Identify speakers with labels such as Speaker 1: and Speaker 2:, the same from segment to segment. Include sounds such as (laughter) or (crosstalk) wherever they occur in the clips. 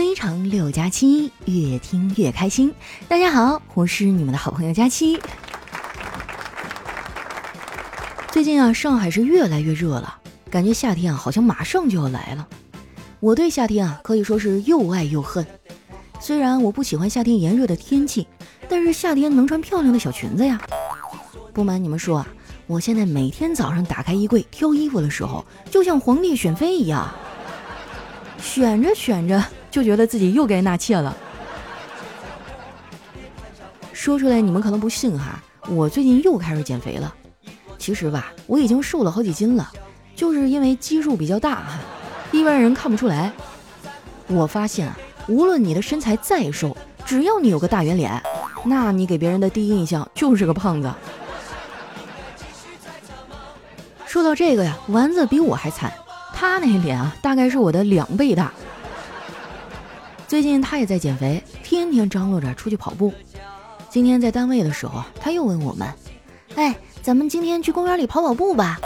Speaker 1: 非常六加七，越听越开心。大家好，我是你们的好朋友佳期。最近啊，上海是越来越热了，感觉夏天啊好像马上就要来了。我对夏天啊可以说是又爱又恨。虽然我不喜欢夏天炎热的天气，但是夏天能穿漂亮的小裙子呀。不瞒你们说啊，我现在每天早上打开衣柜挑衣服的时候，就像皇帝选妃一样，选着选着就觉得自己又该纳妾了。说出来你们可能不信哈，我最近又开始减肥了。其实吧，我已经瘦了好几斤了，就是因为基数比较大哈，一般人看不出来。我发现啊。无论你的身材再瘦，只要你有个大圆脸，那你给别人的第一印象就是个胖子。说到这个呀，丸子比我还惨，他那脸啊，大概是我的两倍大。最近他也在减肥，天天张罗着出去跑步。今天在单位的时候，他又问我们：“哎，咱们今天去公园里跑跑步吧？”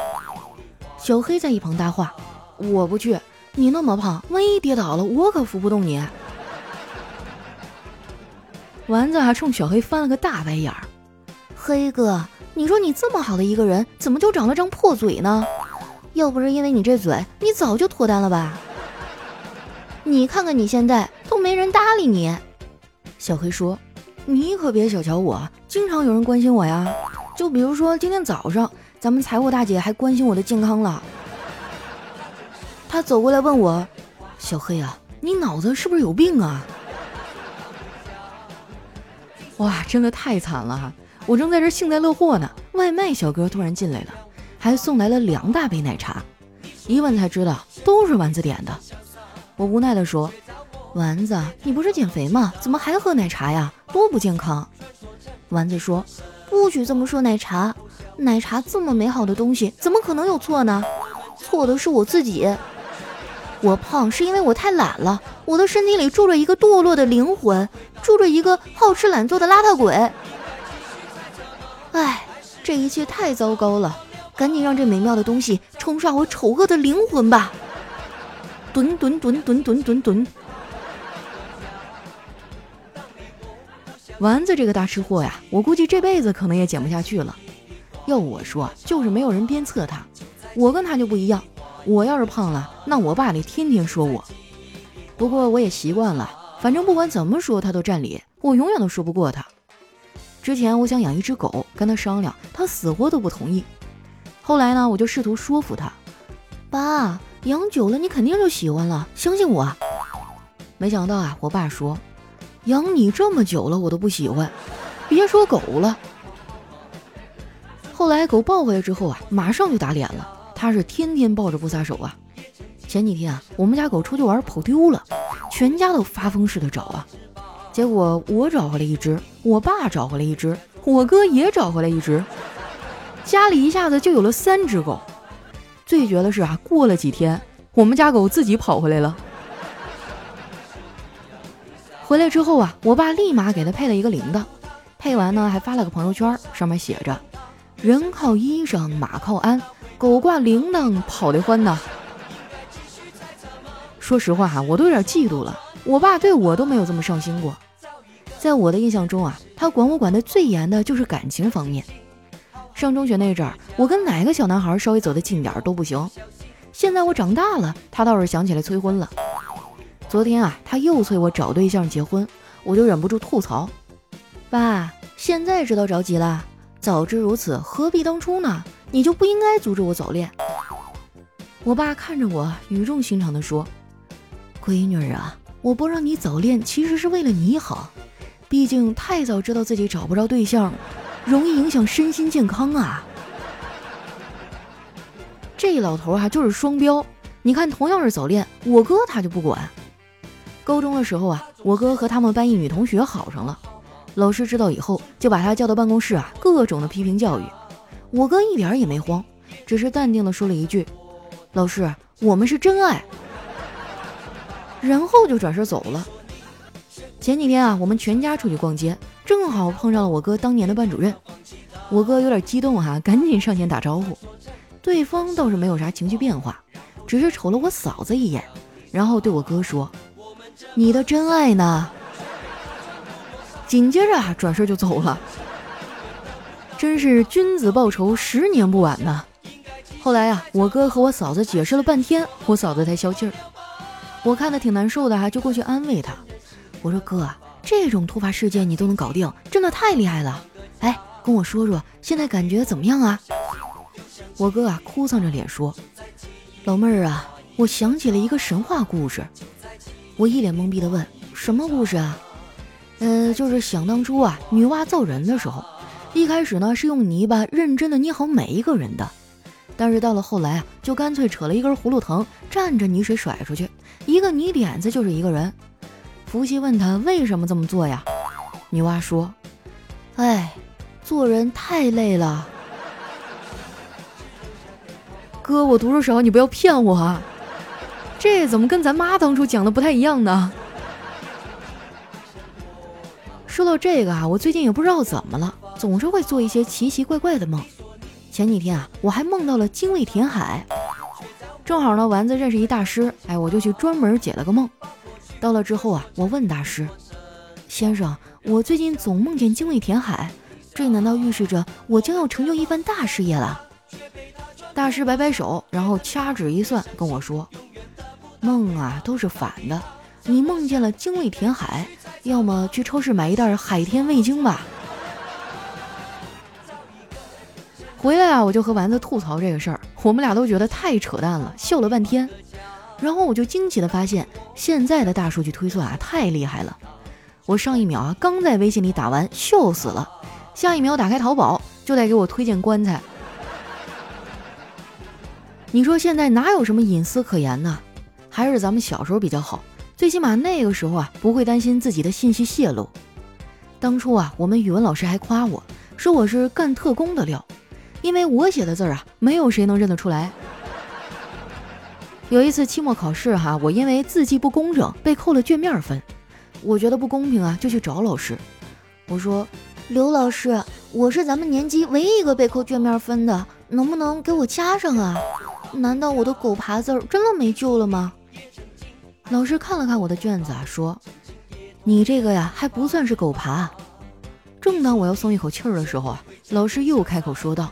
Speaker 1: 小黑在一旁搭话：“我不去，你那么胖，万一跌倒了，我可扶不动你。”丸子还冲小黑翻了个大白眼儿，黑哥，你说你这么好的一个人，怎么就长了张破嘴呢？要不是因为你这嘴，你早就脱单了吧？你看看你现在都没人搭理你。小黑说：“你可别小瞧我，经常有人关心我呀。就比如说今天早上，咱们财务大姐还关心我的健康了。她走过来问我：小黑啊，你脑子是不是有病啊？”哇，真的太惨了！我正在这幸灾乐祸呢，外卖小哥突然进来了，还送来了两大杯奶茶。一问才知道都是丸子点的。我无奈地说：“丸子，你不是减肥吗？怎么还喝奶茶呀？多不健康！”丸子说：“不许这么说奶茶，奶茶这么美好的东西，怎么可能有错呢？错的是我自己。我胖是因为我太懒了，我的身体里住着一个堕落的灵魂。”住着一个好吃懒做的邋遢鬼，哎，这一切太糟糕了！赶紧让这美妙的东西冲刷我丑恶的灵魂吧！吨吨吨吨吨吨吨。丸子这个大吃货呀，我估计这辈子可能也减不下去了。要我说，就是没有人鞭策他。我跟他就不一样，我要是胖了，那我爸得天天说我。不过我也习惯了。反正不管怎么说，他都占理，我永远都说不过他。之前我想养一只狗，跟他商量，他死活都不同意。后来呢，我就试图说服他：“爸，养久了你肯定就喜欢了，相信我。”没想到啊，我爸说：“养你这么久了，我都不喜欢，别说狗了。”后来狗抱回来之后啊，马上就打脸了，他是天天抱着不撒手啊。前几天啊，我们家狗出去玩跑丢了。全家都发疯似的找啊，结果我找回来一只，我爸找回来一只，我哥也找回来一只，家里一下子就有了三只狗。最绝的是啊，过了几天，我们家狗自己跑回来了。回来之后啊，我爸立马给他配了一个铃铛，配完呢还发了个朋友圈，上面写着：“人靠衣裳，马靠鞍，狗挂铃铛跑得欢呐。”说实话哈，我都有点嫉妒了。我爸对我都没有这么上心过。在我的印象中啊，他管我管的最严的就是感情方面。上中学那阵儿，我跟哪个小男孩稍微走得近点儿都不行。现在我长大了，他倒是想起来催婚了。昨天啊，他又催我找对象结婚，我就忍不住吐槽：“爸，现在知道着急了？早知如此，何必当初呢？你就不应该阻止我早恋。”我爸看着我，语重心长地说。闺女啊，我不让你早恋，其实是为了你好。毕竟太早知道自己找不着对象，容易影响身心健康啊。这老头啊，就是双标。你看，同样是早恋，我哥他就不管。高中的时候啊，我哥和他们班一女同学好上了，老师知道以后就把他叫到办公室啊，各种的批评教育。我哥一点也没慌，只是淡定的说了一句：“老师，我们是真爱。”然后就转身走了。前几天啊，我们全家出去逛街，正好碰上了我哥当年的班主任。我哥有点激动哈，赶紧上前打招呼。对方倒是没有啥情绪变化，只是瞅了我嫂子一眼，然后对我哥说：“你的真爱呢？”紧接着啊，转身就走了。真是君子报仇，十年不晚呐。后来啊，我哥和我嫂子解释了半天，我嫂子才消气儿。我看他挺难受的哈，就过去安慰他。我说：“哥，这种突发事件你都能搞定，真的太厉害了。哎，跟我说说，现在感觉怎么样啊？”我哥啊，哭丧着脸说：“老妹儿啊，我想起了一个神话故事。”我一脸懵逼的问：“什么故事啊？”呃，就是想当初啊，女娲造人的时候，一开始呢是用泥巴认真的捏好每一个人的。但是到了后来啊，就干脆扯了一根葫芦藤，蘸着泥水甩出去，一个泥点子就是一个人。伏羲问他为什么这么做呀？女娲说：“哎，做人太累了。”哥，我读书少，你不要骗我啊！这怎么跟咱妈当初讲的不太一样呢？说到这个啊，我最近也不知道怎么了，总是会做一些奇奇怪怪的梦。前几天啊，我还梦到了精卫填海，正好呢，丸子认识一大师，哎，我就去专门解了个梦。到了之后啊，我问大师：“先生，我最近总梦见精卫填海，这难道预示着我将要成就一番大事业了？”大师摆摆手，然后掐指一算，跟我说：“梦啊，都是反的。你梦见了精卫填海，要么去超市买一袋海天味精吧。”回来啊，我就和丸子吐槽这个事儿，我们俩都觉得太扯淡了，笑了半天。然后我就惊奇的发现，现在的大数据推算啊，太厉害了。我上一秒啊，刚在微信里打完，笑死了，下一秒打开淘宝，就得给我推荐棺材。你说现在哪有什么隐私可言呢？还是咱们小时候比较好，最起码那个时候啊，不会担心自己的信息泄露。当初啊，我们语文老师还夸我说我是干特工的料。因为我写的字儿啊，没有谁能认得出来。有一次期末考试哈，我因为字迹不工整被扣了卷面分，我觉得不公平啊，就去找老师。我说：“刘老师，我是咱们年级唯一一个被扣卷面分的，能不能给我加上啊？难道我的狗爬字儿真的没救了吗？”老师看了看我的卷子啊，说：“你这个呀，还不算是狗爬。”正当我要松一口气儿的时候啊，老师又开口说道。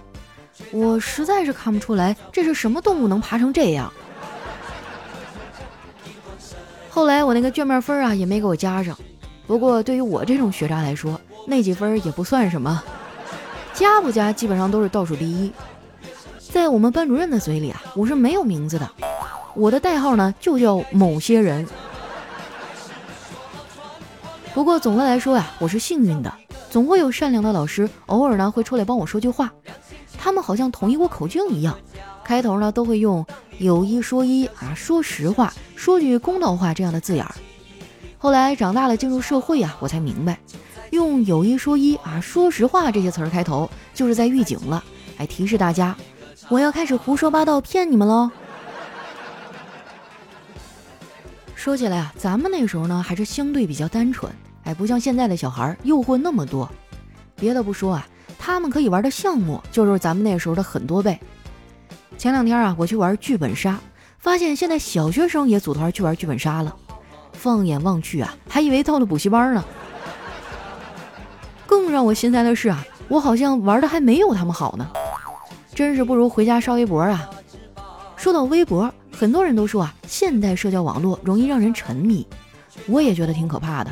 Speaker 1: 我实在是看不出来这是什么动物能爬成这样。后来我那个卷面分啊也没给我加上，不过对于我这种学渣来说，那几分也不算什么，加不加基本上都是倒数第一。在我们班主任的嘴里啊，我是没有名字的，我的代号呢就叫某些人。不过总的来说呀，我是幸运的，总会有善良的老师偶尔呢会出来帮我说句话。他们好像统一我口径一样，开头呢都会用“有一说一”啊，说实话，说句公道话这样的字眼儿。后来长大了进入社会啊，我才明白，用“有一说一”啊，说实话这些词儿开头，就是在预警了，哎，提示大家，我要开始胡说八道骗你们喽。说起来啊，咱们那时候呢还是相对比较单纯，哎，不像现在的小孩诱惑那么多。别的不说啊。他们可以玩的项目就是咱们那时候的很多倍。前两天啊，我去玩剧本杀，发现现在小学生也组团去玩剧本杀了。放眼望去啊，还以为到了补习班呢。更让我心塞的是啊，我好像玩的还没有他们好呢。真是不如回家刷微博啊。说到微博，很多人都说啊，现代社交网络容易让人沉迷，我也觉得挺可怕的。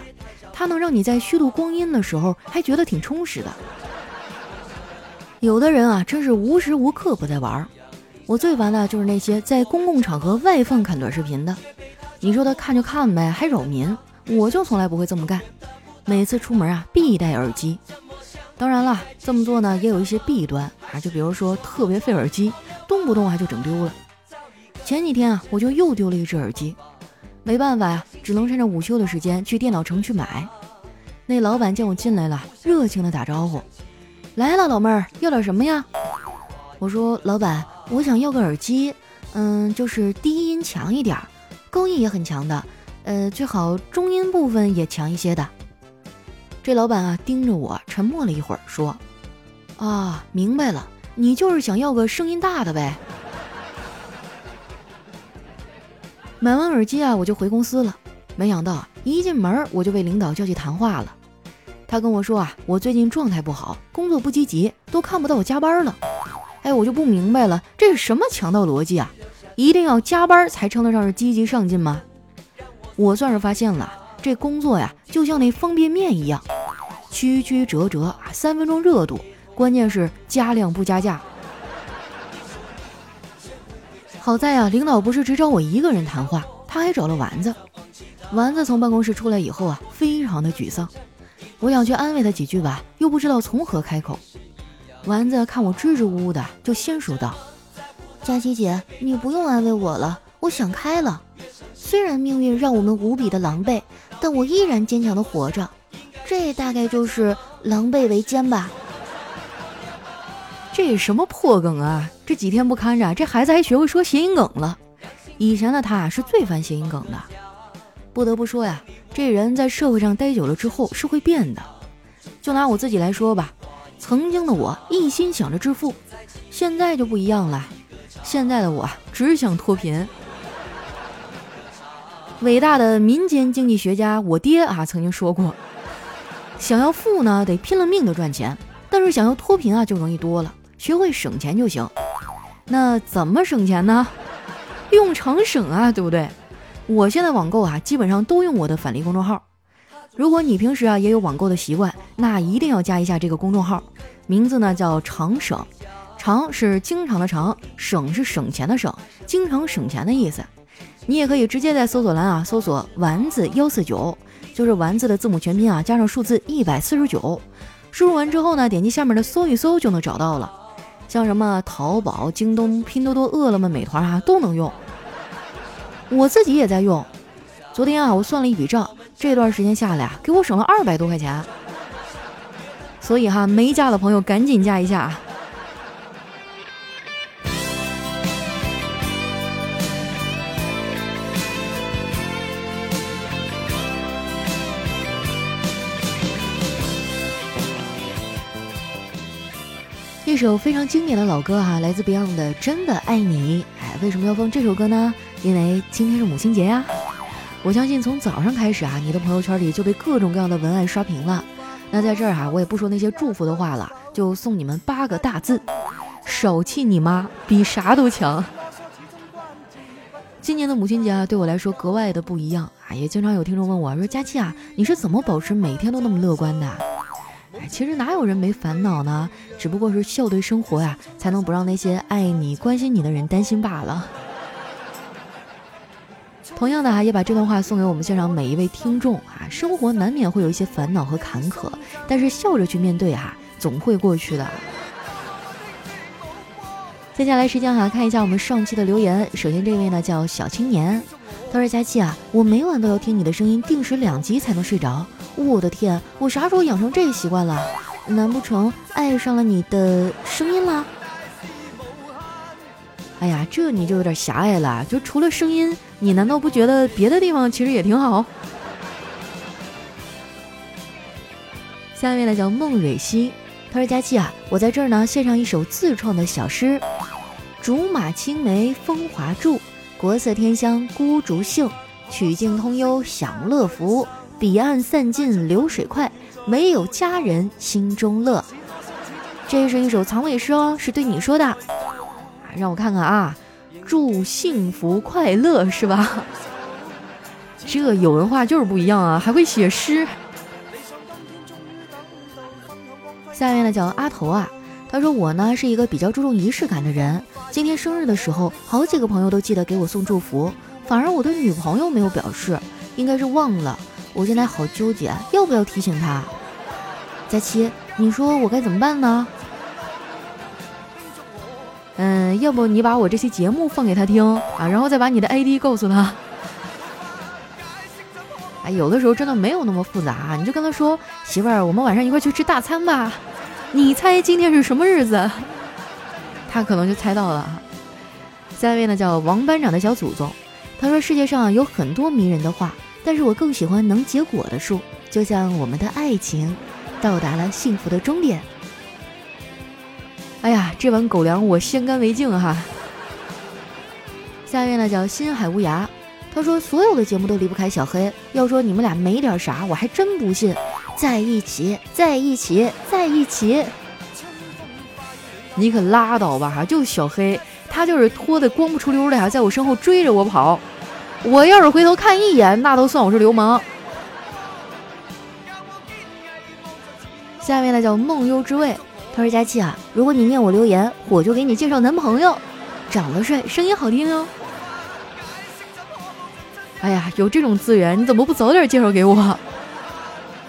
Speaker 1: 它能让你在虚度光阴的时候还觉得挺充实的。有的人啊，真是无时无刻不在玩。我最烦的就是那些在公共场合外放看短视频的。你说他看就看呗，还扰民，我就从来不会这么干。每次出门啊，必带耳机。当然了，这么做呢，也有一些弊端啊，就比如说特别费耳机，动不动啊就整丢了。前几天啊，我就又丢了一只耳机，没办法呀，只能趁着午休的时间去电脑城去买。那老板见我进来了，热情的打招呼。来了，老妹儿，要点什么呀？我说，老板，我想要个耳机，嗯，就是低音强一点，高音也很强的，呃，最好中音部分也强一些的。这老板啊，盯着我，沉默了一会儿，说：“啊，明白了，你就是想要个声音大的呗。(laughs) ”买完耳机啊，我就回公司了。没想到一进门我就被领导叫去谈话了。他跟我说啊，我最近状态不好，工作不积极，都看不到我加班了。哎，我就不明白了，这是什么强盗逻辑啊？一定要加班才称得上是积极上进吗？我算是发现了，这工作呀，就像那方便面一样，曲曲折折啊，三分钟热度，关键是加量不加价。好在呀，领导不是只找我一个人谈话，他还找了丸子。丸子从办公室出来以后啊，非常的沮丧。我想去安慰他几句吧，又不知道从何开口。丸子看我支支吾吾的，就先说道：“佳琪姐，你不用安慰我了，我想开了。虽然命运让我们无比的狼狈，但我依然坚强的活着。这大概就是狼狈为奸吧。(laughs) ”这什么破梗啊！这几天不看着，这孩子还学会说谐音梗了。以前的他是最烦谐音梗的。不得不说呀，这人在社会上待久了之后是会变的。就拿我自己来说吧。曾经的我一心想着致富，现在就不一样了。现在的我只想脱贫。伟大的民间经济学家我爹啊曾经说过，想要富呢得拼了命的赚钱，但是想要脱贫啊就容易多了，学会省钱就行。那怎么省钱呢？用常省啊，对不对？我现在网购啊基本上都用我的返利公众号。如果你平时啊也有网购的习惯，那一定要加一下这个公众号，名字呢叫常省，常是经常的常，省是省钱的省，经常省钱的意思。你也可以直接在搜索栏啊搜索丸子幺四九，就是丸子的字母全拼啊加上数字一百四十九，输入完之后呢，点击下面的搜一搜就能找到了。像什么淘宝、京东、拼多多、饿了么、美团啊都能用。我自己也在用。昨天啊，我算了一笔账，这段时间下来啊，给我省了二百多块钱。所以哈，没加的朋友赶紧加一下。一首非常经典的老歌哈，来自 Beyond 的《真的爱你》。哎，为什么要放这首歌呢？因为今天是母亲节呀。我相信从早上开始啊，你的朋友圈里就被各种各样的文案刷屏了。那在这儿啊，我也不说那些祝福的话了，就送你们八个大字：手气你妈，比啥都强。今年的母亲节啊，对我来说格外的不一样啊。也经常有听众问我说：“佳期啊，你是怎么保持每天都那么乐观的？”哎，其实哪有人没烦恼呢？只不过是笑对生活呀，才能不让那些爱你、关心你的人担心罢了。同样的啊，也把这段话送给我们现场每一位听众啊。生活难免会有一些烦恼和坎坷，但是笑着去面对啊，总会过去的。(laughs) 接下来时间哈，看一下我们上期的留言。首先这位呢叫小青年，他说：“佳期啊，我每晚都要听你的声音，定时两集才能睡着。我的天，我啥时候养成这习惯了？难不成爱上了你的声音了？”哎呀，这你就有点狭隘了。就除了声音，你难道不觉得别的地方其实也挺好？下面呢叫孟蕊希，他说：“佳期啊，我在这儿呢，献上一首自创的小诗：竹马青梅风华柱，国色天香孤竹杏，曲径通幽享乐福，彼岸散尽流水快，唯有佳人心中乐。”这是一首藏尾诗哦，是对你说的。让我看看啊，祝幸福快乐是吧？(laughs) 这有文化就是不一样啊，还会写诗。下面呢叫阿头啊，他说我呢是一个比较注重仪式感的人，今天生日的时候，好几个朋友都记得给我送祝福，反而我的女朋友没有表示，应该是忘了。我现在好纠结，要不要提醒他？佳琪，你说我该怎么办呢？要不你把我这期节目放给他听啊，然后再把你的 ID 告诉他。(laughs) 哎，有的时候真的没有那么复杂，你就跟他说：“媳妇儿，我们晚上一块去吃大餐吧。”你猜今天是什么日子？他可能就猜到了。下一位呢，叫王班长的小祖宗，他说：“世界上有很多迷人的话，但是我更喜欢能结果的树，就像我们的爱情，到达了幸福的终点。”哎呀，这碗狗粮我先干为敬哈。下一位呢叫心海无涯，他说所有的节目都离不开小黑。要说你们俩没点啥，我还真不信。在一起，在一起，在一起。你可拉倒吧哈！就小黑，他就是拖的光不出溜的呀，在我身后追着我跑。我要是回头看一眼，那都算我是流氓。下面呢叫梦幽之味，他说佳琪啊，如果你念我留言，我就给你介绍男朋友，长得帅，声音好听哦。(laughs) 哎呀，有这种资源，你怎么不早点介绍给我？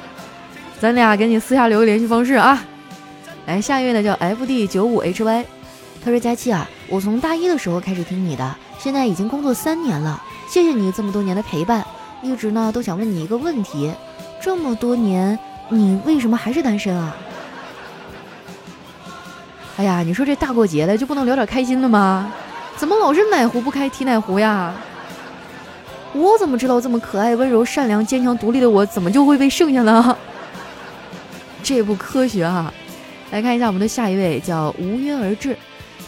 Speaker 1: (laughs) 咱俩给你私下留个联系方式啊。来，下一位呢叫 F D 九五 H Y，他说佳琪啊，我从大一的时候开始听你的，现在已经工作三年了，谢谢你这么多年的陪伴，一直呢都想问你一个问题，这么多年。你为什么还是单身啊？哎呀，你说这大过节的就不能聊点开心的吗？怎么老是奶壶不开提奶壶呀？我怎么知道这么可爱、温柔、善良、坚强、独立的我怎么就会被剩下呢？(laughs) 这不科学啊！来看一下我们的下一位，叫无约而至。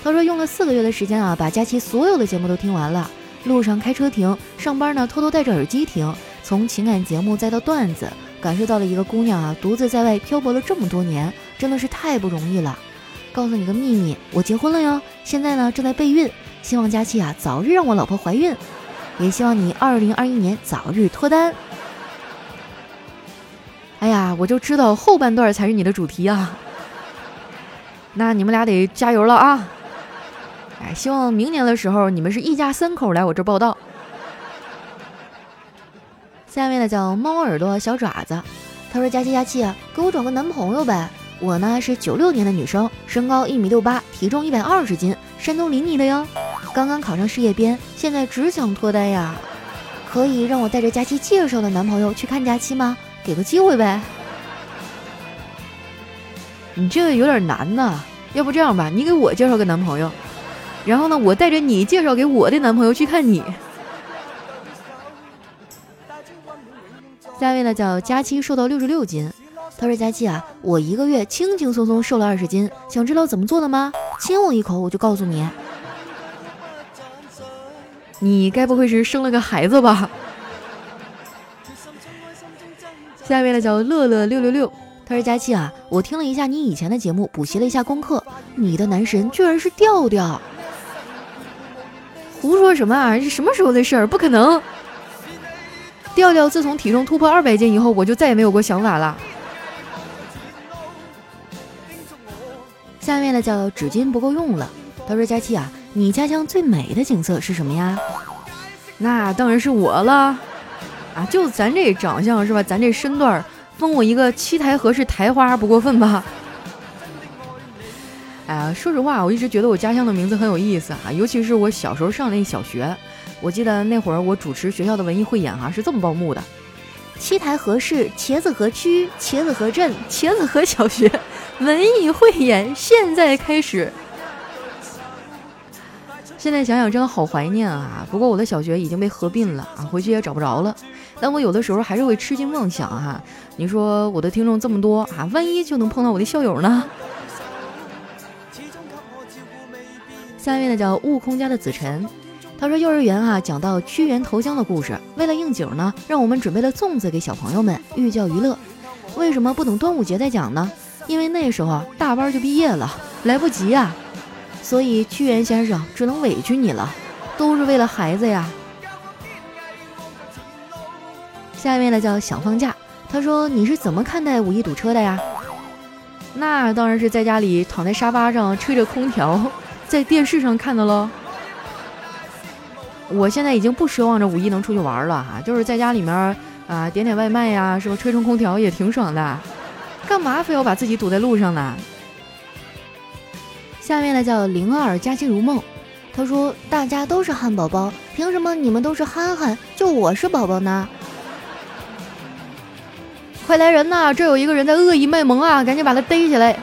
Speaker 1: 他说用了四个月的时间啊，把佳期所有的节目都听完了。路上开车听，上班呢偷偷戴着耳机听，从情感节目再到段子。感受到了一个姑娘啊，独自在外漂泊了这么多年，真的是太不容易了。告诉你个秘密，我结婚了哟，现在呢正在备孕，希望佳期啊早日让我老婆怀孕，也希望你二零二一年早日脱单。哎呀，我就知道后半段才是你的主题啊，(laughs) 那你们俩得加油了啊！哎，希望明年的时候你们是一家三口来我这报道。下面呢叫猫耳朵小爪子，他说：“佳期佳期啊，给我找个男朋友呗。我呢是九六年的女生，身高一米六八，体重一百二十斤，山东临沂的哟。刚刚考上事业编，现在只想脱单呀。可以让我带着佳期介绍的男朋友去看佳期吗？给个机会呗。你这有点难呐，要不这样吧，你给我介绍个男朋友，然后呢，我带着你介绍给我的男朋友去看你。”下一位呢叫佳期，瘦到六十六斤。他说：“佳琪啊，我一个月轻轻松松瘦了二十斤，想知道怎么做的吗？亲我一口，我就告诉你。你该不会是生了个孩子吧？”下一位呢叫乐乐六六六。他说：“佳琪啊，我听了一下你以前的节目，补习了一下功课，你的男神居然是调调。胡说什么啊？是什么时候的事儿？不可能。”调调自从体重突破二百斤以后，我就再也没有过想法了。下面呢叫纸巾不够用了。他说：“佳期啊，你家乡最美的景色是什么呀？”那当然是我了。啊，就咱这长相是吧？咱这身段，封我一个七台河是台花不过分吧？(laughs) 哎呀，说实话，我一直觉得我家乡的名字很有意思啊，尤其是我小时候上那小学。我记得那会儿我主持学校的文艺汇演哈，是这么报幕的：七台河市茄子河区茄子河镇茄子河小学文艺汇演现在开始。现在想想真的好怀念啊！不过我的小学已经被合并了啊，回去也找不着了。但我有的时候还是会痴心妄想哈。你说我的听众这么多啊，万一就能碰到我的校友呢？下面呢叫悟空家的子辰。他说：“幼儿园啊，讲到屈原投江的故事，为了应景呢，让我们准备了粽子给小朋友们寓教于乐。为什么不等端午节再讲呢？因为那时候大班就毕业了，来不及啊。所以屈原先生只能委屈你了，都是为了孩子呀。”下面呢叫想放假。他说：“你是怎么看待五一堵车的呀？”那当然是在家里躺在沙发上吹着空调，在电视上看的喽。我现在已经不奢望着五一能出去玩了哈，就是在家里面啊点点外卖呀，是吧？吹吹空调也挺爽的，干嘛非要把自己堵在路上呢？下面呢叫灵儿佳期如梦，他说大家都是汉堡包，凭什么你们都是憨憨，就我是宝宝呢？快来人呐，这有一个人在恶意卖萌啊，赶紧把他逮起来！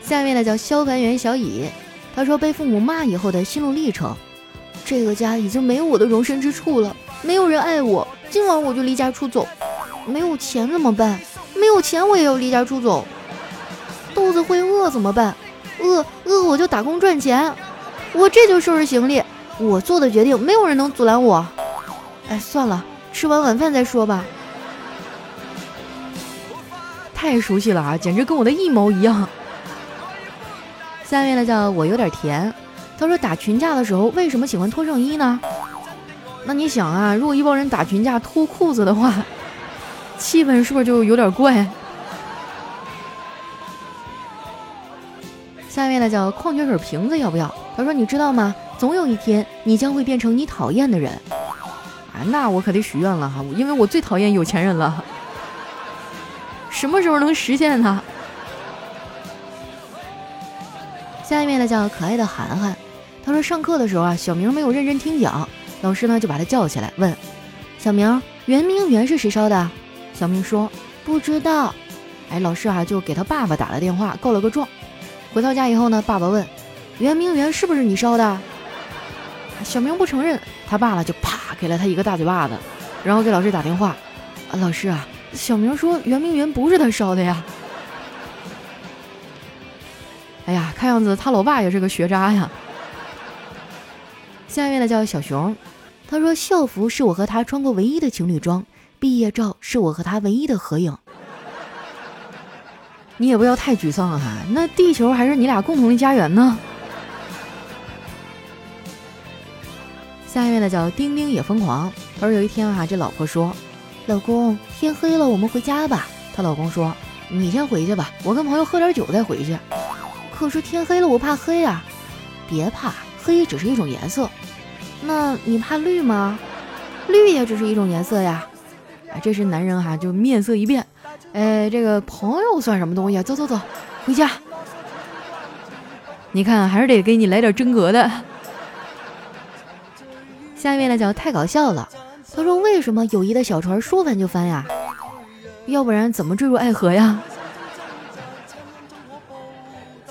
Speaker 1: 下面呢叫消防员小乙，他说被父母骂以后的心路历程。这个家已经没有我的容身之处了，没有人爱我，今晚我就离家出走。没有钱怎么办？没有钱我也要离家出走。肚子会饿怎么办？饿饿我就打工赚钱。我这就收拾行李，我做的决定，没有人能阻拦我。(laughs) 哎，算了，吃完晚饭再说吧。太熟悉了啊，简直跟我的一模一样。下面呢叫我有点甜，他说打群架的时候为什么喜欢脱上衣呢？那你想啊，如果一帮人打群架脱裤子的话，气氛是不是就有点怪？下面呢叫矿泉水瓶子要不要？他说你知道吗？总有一天你将会变成你讨厌的人。啊，那我可得许愿了哈，因为我最讨厌有钱人了。什么时候能实现呢？下面呢叫可爱的涵涵，他说上课的时候啊，小明没有认真听讲，老师呢就把他叫起来问：“小明，圆明园是谁烧的？”小明说：“不知道。”哎，老师啊就给他爸爸打了电话告了个状。回到家以后呢，爸爸问：“圆明园是不是你烧的？”小明不承认，他爸爸就啪给了他一个大嘴巴子，然后给老师打电话：“啊，老师啊，小明说圆明园不是他烧的呀。(laughs) ” (laughs) 哎呀，看样子他老爸也是个学渣呀。下面的叫小熊，他说校服是我和他穿过唯一的情侣装，毕业照是我和他唯一的合影。你也不要太沮丧哈，那地球还是你俩共同的家园呢。下一位呢叫丁丁也疯狂，他说有一天哈，这老婆说：“老公，天黑了，我们回家吧。”她老公说：“你先回去吧，我跟朋友喝点酒再回去。”可是天黑了，我怕黑啊！别怕，黑只是一种颜色。那你怕绿吗？绿也只是一种颜色呀！啊，这时男人哈就面色一变，哎，这个朋友算什么东西啊？走走走，回家。你看，还是得给你来点真格的。下面呢叫太搞笑了，他说为什么友谊的小船说翻就翻呀？要不然怎么坠入爱河呀？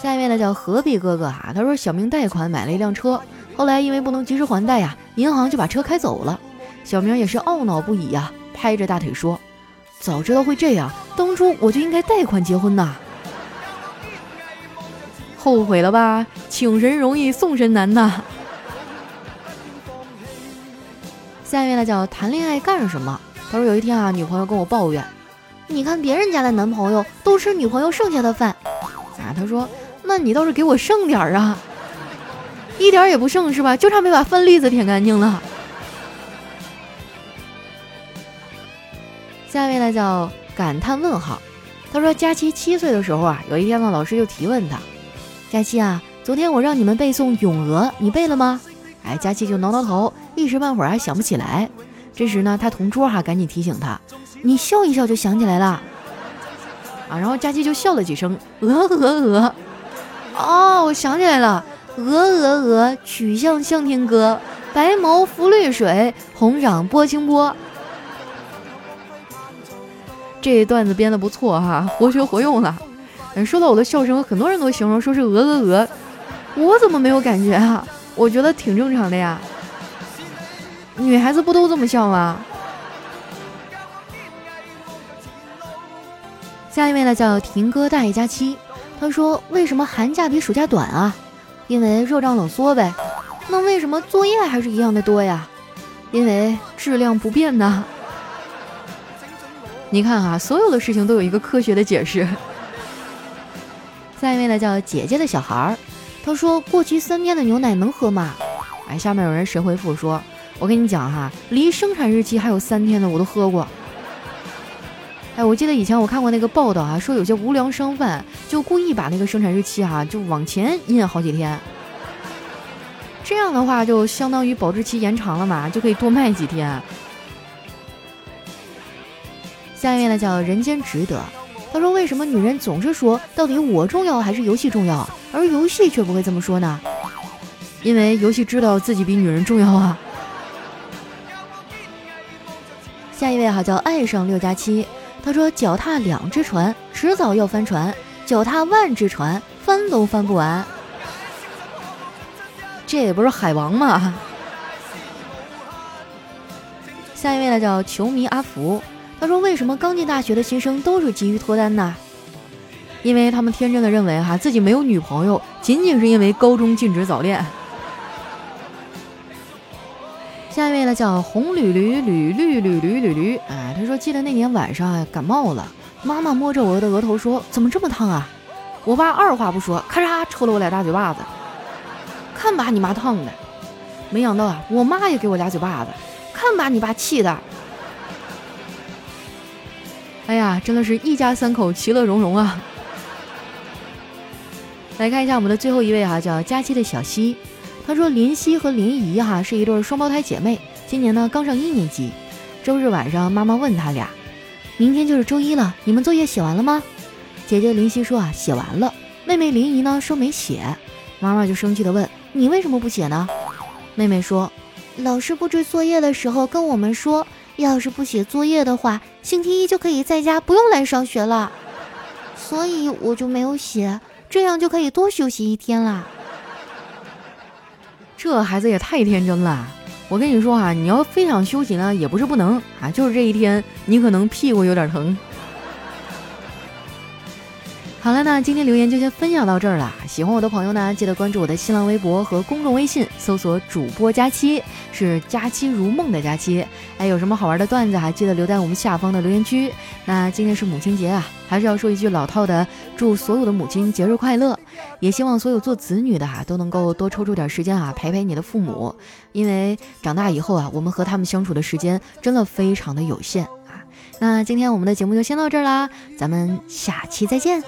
Speaker 1: 下面呢叫何必哥哥哈，他说小明贷款买了一辆车，后来因为不能及时还贷呀，银行就把车开走了。小明也是懊恼不已呀，拍着大腿说：“早知道会这样，当初我就应该贷款结婚呐。”后悔了吧？请神容易送神难呐。下面呢叫谈恋爱干什么？他说有一天啊，女朋友跟我抱怨：“你看别人家的男朋友都吃女朋友剩下的饭。”啊，他说。那你倒是给我剩点儿啊，一点儿也不剩是吧？就差没把饭粒子舔干净了。下一位呢叫感叹问号，他说佳期七岁的时候啊，有一天呢，老师就提问他，佳期啊，昨天我让你们背诵《咏鹅》，你背了吗？哎，佳期就挠挠头，一时半会儿还想不起来。这时呢，他同桌哈赶紧提醒他，你笑一笑就想起来了。啊，然后佳期就笑了几声，鹅鹅鹅。哦，我想起来了，鹅鹅鹅，曲项向天歌，白毛浮绿水，红掌拨清波。这段子编的不错哈，活学活用了。说到我的笑声，很多人都形容说是鹅鹅鹅，我怎么没有感觉啊？我觉得挺正常的呀。女孩子不都这么笑吗？下一位呢，叫婷哥大爷加七。他说：“为什么寒假比暑假短啊？因为热胀冷缩呗。那为什么作业还是一样的多呀？因为质量不变呢。你看啊，所有的事情都有一个科学的解释。”下一位呢，叫姐姐的小孩儿，他说：“过期三天的牛奶能喝吗？”哎，下面有人神回复说：“我跟你讲哈，离生产日期还有三天的我都喝过。”哎，我记得以前我看过那个报道啊，说有些无良商贩就故意把那个生产日期啊就往前印好几天，这样的话就相当于保质期延长了嘛，就可以多卖几天。下面呢叫人间值得，他说为什么女人总是说到底我重要还是游戏重要，而游戏却不会这么说呢？因为游戏知道自己比女人重要啊。下一位哈叫爱上六加七。他说：“脚踏两只船，迟早要翻船；脚踏万只船，翻都翻不完。”这也不是海王吗？下一位呢，叫球迷阿福。他说：“为什么刚进大学的新生都是急于脱单呢？因为他们天真的认为哈自己没有女朋友，仅仅是因为高中禁止早恋。”下一位呢叫红驴驴驴绿驴驴哎，他说记得那年晚上啊感冒了，妈妈摸着我的额头说：“怎么这么烫啊？”我爸二话不说，咔嚓抽了我俩大嘴巴子，看把你妈烫的！没想到啊，我妈也给我俩嘴巴子，看把你爸气的！哎呀，真的是一家三口其乐融融啊！来看一下我们的最后一位哈，叫佳期的小溪。他说林夕和林怡哈是一对双胞胎姐妹，今年呢刚上一年级。周日晚上，妈妈问他俩：“明天就是周一了，你们作业写完了吗？”姐姐林夕说啊，写完了。妹妹林怡呢说没写。妈妈就生气的问：“你为什么不写呢？”妹妹说：“老师布置作业的时候跟我们说，要是不写作业的话，星期一就可以在家不用来上学了，(laughs) 所以我就没有写。”这样就可以多休息一天啦。这孩子也太天真了。我跟你说啊，你要非想休息呢，也不是不能啊，就是这一天你可能屁股有点疼。好了，那今天留言就先分享到这儿了。喜欢我的朋友呢，记得关注我的新浪微博和公众微信，搜索主播佳期，是佳期如梦的佳期。哎，有什么好玩的段子，还记得留在我们下方的留言区。那今天是母亲节啊，还是要说一句老套的，祝所有的母亲节日快乐。也希望所有做子女的哈都能够多抽出点时间啊，陪陪你的父母，因为长大以后啊，我们和他们相处的时间真的非常的有限啊。那今天我们的节目就先到这儿啦，咱们下期再见。